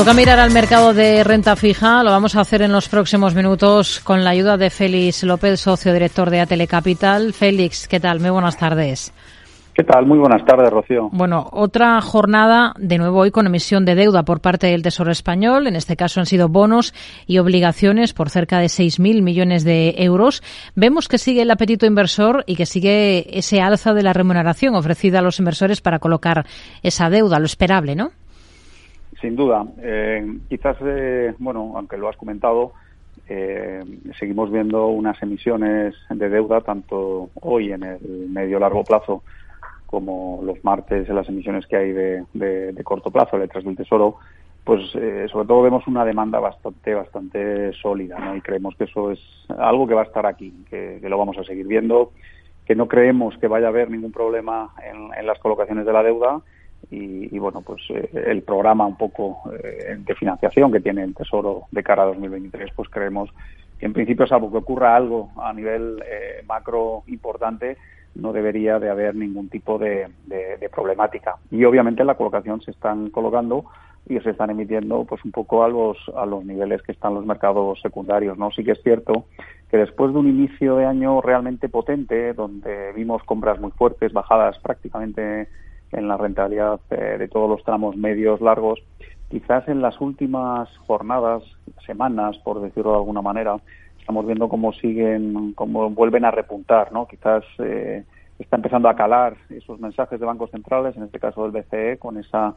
Toca mirar al mercado de renta fija. Lo vamos a hacer en los próximos minutos con la ayuda de Félix López, socio director de Atele Capital. Félix, ¿qué tal? Muy buenas tardes. ¿Qué tal? Muy buenas tardes, Rocío. Bueno, otra jornada de nuevo hoy con emisión de deuda por parte del Tesoro Español. En este caso han sido bonos y obligaciones por cerca de 6.000 millones de euros. Vemos que sigue el apetito inversor y que sigue ese alza de la remuneración ofrecida a los inversores para colocar esa deuda, lo esperable, ¿no? Sin duda. Eh, quizás, eh, bueno, aunque lo has comentado, eh, seguimos viendo unas emisiones de deuda, tanto hoy en el medio-largo plazo como los martes en las emisiones que hay de, corto plazo, letras del Tesoro, pues sobre todo vemos una demanda bastante bastante sólida ¿no? y creemos que eso es algo que va a estar aquí, que, lo vamos a seguir viendo, que no creemos que vaya a haber ningún problema en las colocaciones de la deuda y, bueno, pues eh, el programa un poco eh, de financiación que tiene el Tesoro de cara a 2023, pues creemos que en principio, salvo que ocurra algo a nivel eh, macro importante, no debería de haber ningún tipo de, problemática. Y obviamente la colocación se están colocando y se están emitiendo pues un poco a los a los niveles que están los mercados secundarios no sí que es cierto que después de un inicio de año realmente potente donde vimos compras muy fuertes bajadas prácticamente en la rentabilidad eh, de todos los tramos medios largos. Quizás en las últimas jornadas, semanas, por decirlo de alguna manera, estamos viendo cómo siguen, cómo vuelven a repuntar, ¿no? Quizás eh, está empezando a calar esos mensajes de bancos centrales, en este caso del BCE, con esa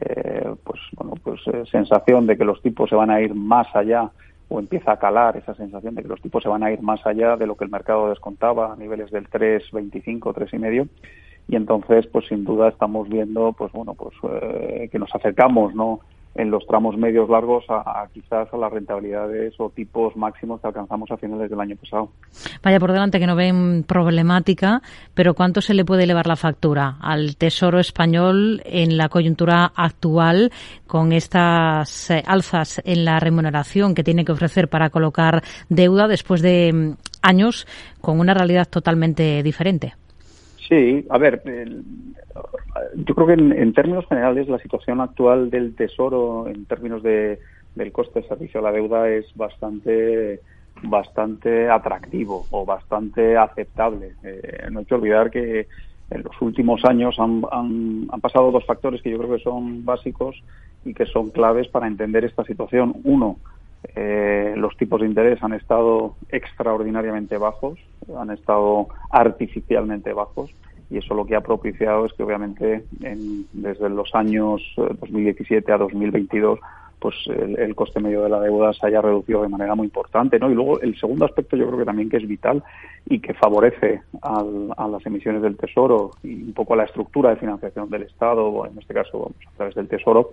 eh, pues bueno pues sensación de que los tipos se van a ir más allá o empieza a calar esa sensación de que los tipos se van a ir más allá de lo que el mercado descontaba a niveles del 3,25, 3,5 y entonces pues sin duda estamos viendo pues bueno pues eh, que nos acercamos no en los tramos medios largos a, quizás a las rentabilidades o tipos máximos que alcanzamos a finales del año pasado. Vaya por delante que no ven problemática, pero ¿cuánto se le puede elevar la factura al Tesoro español en la coyuntura actual con estas eh, alzas en la remuneración que tiene que ofrecer para colocar deuda después de mm, años con una realidad totalmente diferente? Sí, a ver, yo creo que en, términos generales la situación actual del Tesoro en términos de, del coste de servicio a la deuda es bastante bastante atractivo o bastante aceptable. Eh, no hay que olvidar que en los últimos años han, han, han, pasado dos factores que yo creo que son básicos y que son claves para entender esta situación. Uno, eh, los tipos de interés han estado extraordinariamente bajos, han estado artificialmente bajos y eso lo que ha propiciado es que obviamente desde los años 2017 eh, a 2022 pues el, coste medio de la deuda se haya reducido de manera muy importante, ¿no? Y luego el segundo aspecto yo creo que también que es vital y que favorece a las emisiones del Tesoro y un poco a la estructura de financiación del Estado, en este caso a través del Tesoro,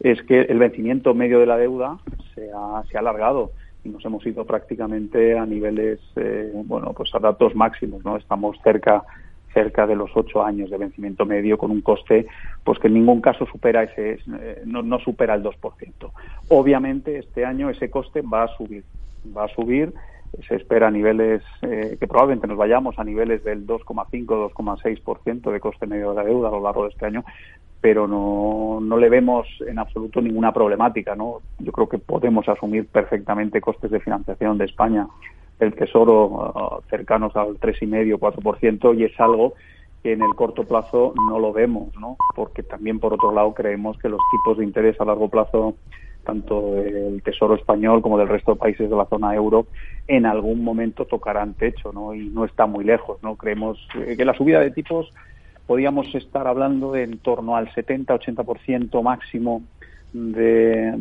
es que el vencimiento medio de la deuda se ha, se ha alargado y nos hemos ido prácticamente a niveles, eh, bueno, pues a datos máximos, ¿no? Estamos cerca cerca de los ocho años de vencimiento medio con un coste pues que en ningún caso supera ese eh, no, no supera el 2%. Obviamente este año ese coste va a subir, va a subir se espera a niveles eh, que probablemente nos vayamos a niveles del 2,5 2,6% de coste medio de la deuda a lo largo de este año pero no, no le vemos en absoluto ninguna problemática. ¿no? Yo creo que podemos asumir perfectamente costes de financiación de España el Tesoro uh, cercanos al 3,5-4% y es algo que en el corto plazo no lo vemos, ¿no? porque también por otro lado creemos que los tipos de interés a largo plazo tanto del Tesoro español como del resto de países de la zona euro en algún momento tocarán techo ¿no? y no está muy lejos. ¿no? Creemos que la subida de tipos podíamos estar hablando de en torno al 70-80% máximo de,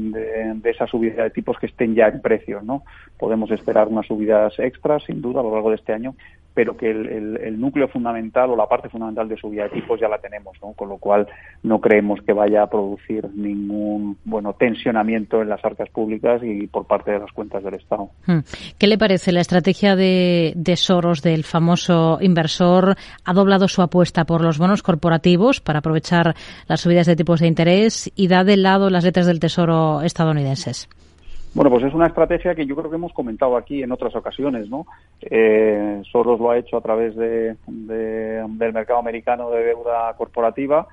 de, esa subida de tipos que estén ya en precios, ¿no? Podemos esperar unas subidas extras, sin duda, a lo largo de este año, pero que el, núcleo fundamental o la parte fundamental de subida de tipos ya la tenemos, ¿no? Con lo cual no creemos que vaya a producir ningún, bueno, tensionamiento en las arcas públicas y por parte de las cuentas del Estado. Hmm. ¿Qué le parece la estrategia de, de Soros, del famoso inversor? Ha doblado su apuesta por los bonos corporativos para aprovechar las subidas de tipos de interés y da de lado las letras del Tesoro estadounidenses. Bueno, pues es una estrategia que yo creo que hemos comentado aquí en otras ocasiones, ¿no? Eh, Soros lo ha hecho a través de, del mercado americano de deuda corporativa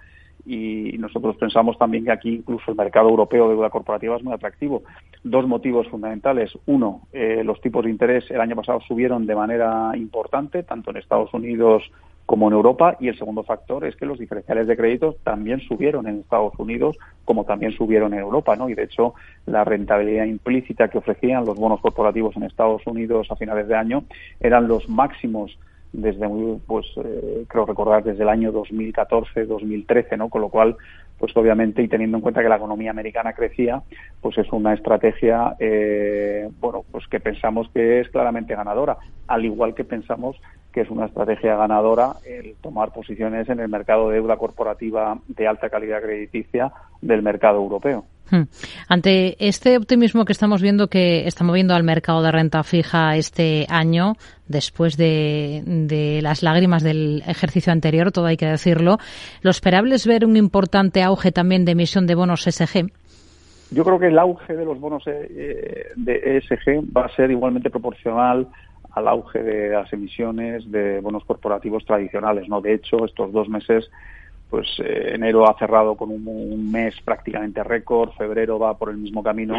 y nosotros pensamos también que aquí incluso el mercado europeo de deuda corporativa es muy atractivo. Dos motivos fundamentales. Uno, eh, los tipos de interés el año pasado subieron de manera importante, tanto en Estados Unidos como en Europa. Y el segundo factor es que los diferenciales de créditos también subieron en Estados Unidos, como también subieron en Europa, ¿no? Y de hecho, la rentabilidad implícita que ofrecían los bonos corporativos en Estados Unidos a finales de año eran los máximos desde muy, pues eh, creo recordar desde el año 2014, 2013, ¿no? Con lo cual, pues obviamente y teniendo en cuenta que la economía americana crecía, pues es una estrategia, eh, bueno, pues que pensamos que es claramente ganadora, al igual que pensamos que es una estrategia ganadora el tomar posiciones en el mercado de deuda corporativa de alta calidad crediticia del mercado europeo. Hmm. Ante este optimismo que estamos viendo que está moviendo al mercado de renta fija este año, después de, de, las lágrimas del ejercicio anterior, todo hay que decirlo, ¿lo esperable es ver un importante auge también de emisión de bonos SG? Yo creo que el auge de los bonos eh, de ESG va a ser igualmente proporcional al auge de las emisiones de bonos corporativos tradicionales. No, de hecho, estos dos meses, pues eh, enero ha cerrado con un, mes prácticamente récord, febrero va por el mismo camino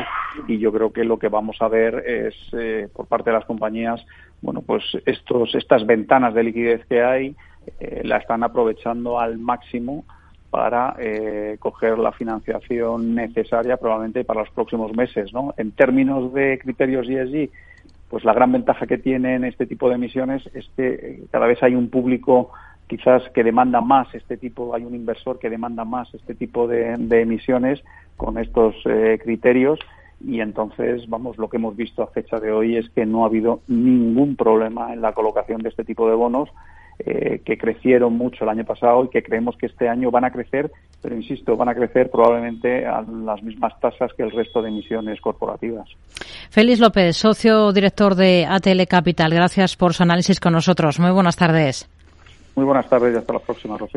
y yo creo que lo que vamos a ver es eh, por parte de las compañías, bueno, pues estos estas ventanas de liquidez que hay eh, la están aprovechando al máximo para coger la financiación necesaria probablemente para los próximos meses, ¿no? En términos de criterios ESG, pues la gran ventaja que tienen este tipo de emisiones es que cada vez hay un público quizás que demanda más este tipo, hay un inversor que demanda más este tipo de, emisiones con estos eh, criterios y entonces, vamos, lo que hemos visto a fecha de hoy es que no ha habido ningún problema en la colocación de este tipo de bonos eh, que crecieron mucho el año pasado y que creemos que este año van a crecer, pero insisto, van a crecer probablemente a las mismas tasas que el resto de emisiones corporativas. Félix López, socio director de ATL Capital, gracias por su análisis con nosotros. Muy buenas tardes. Muy buenas tardes y hasta la próxima, Rocío.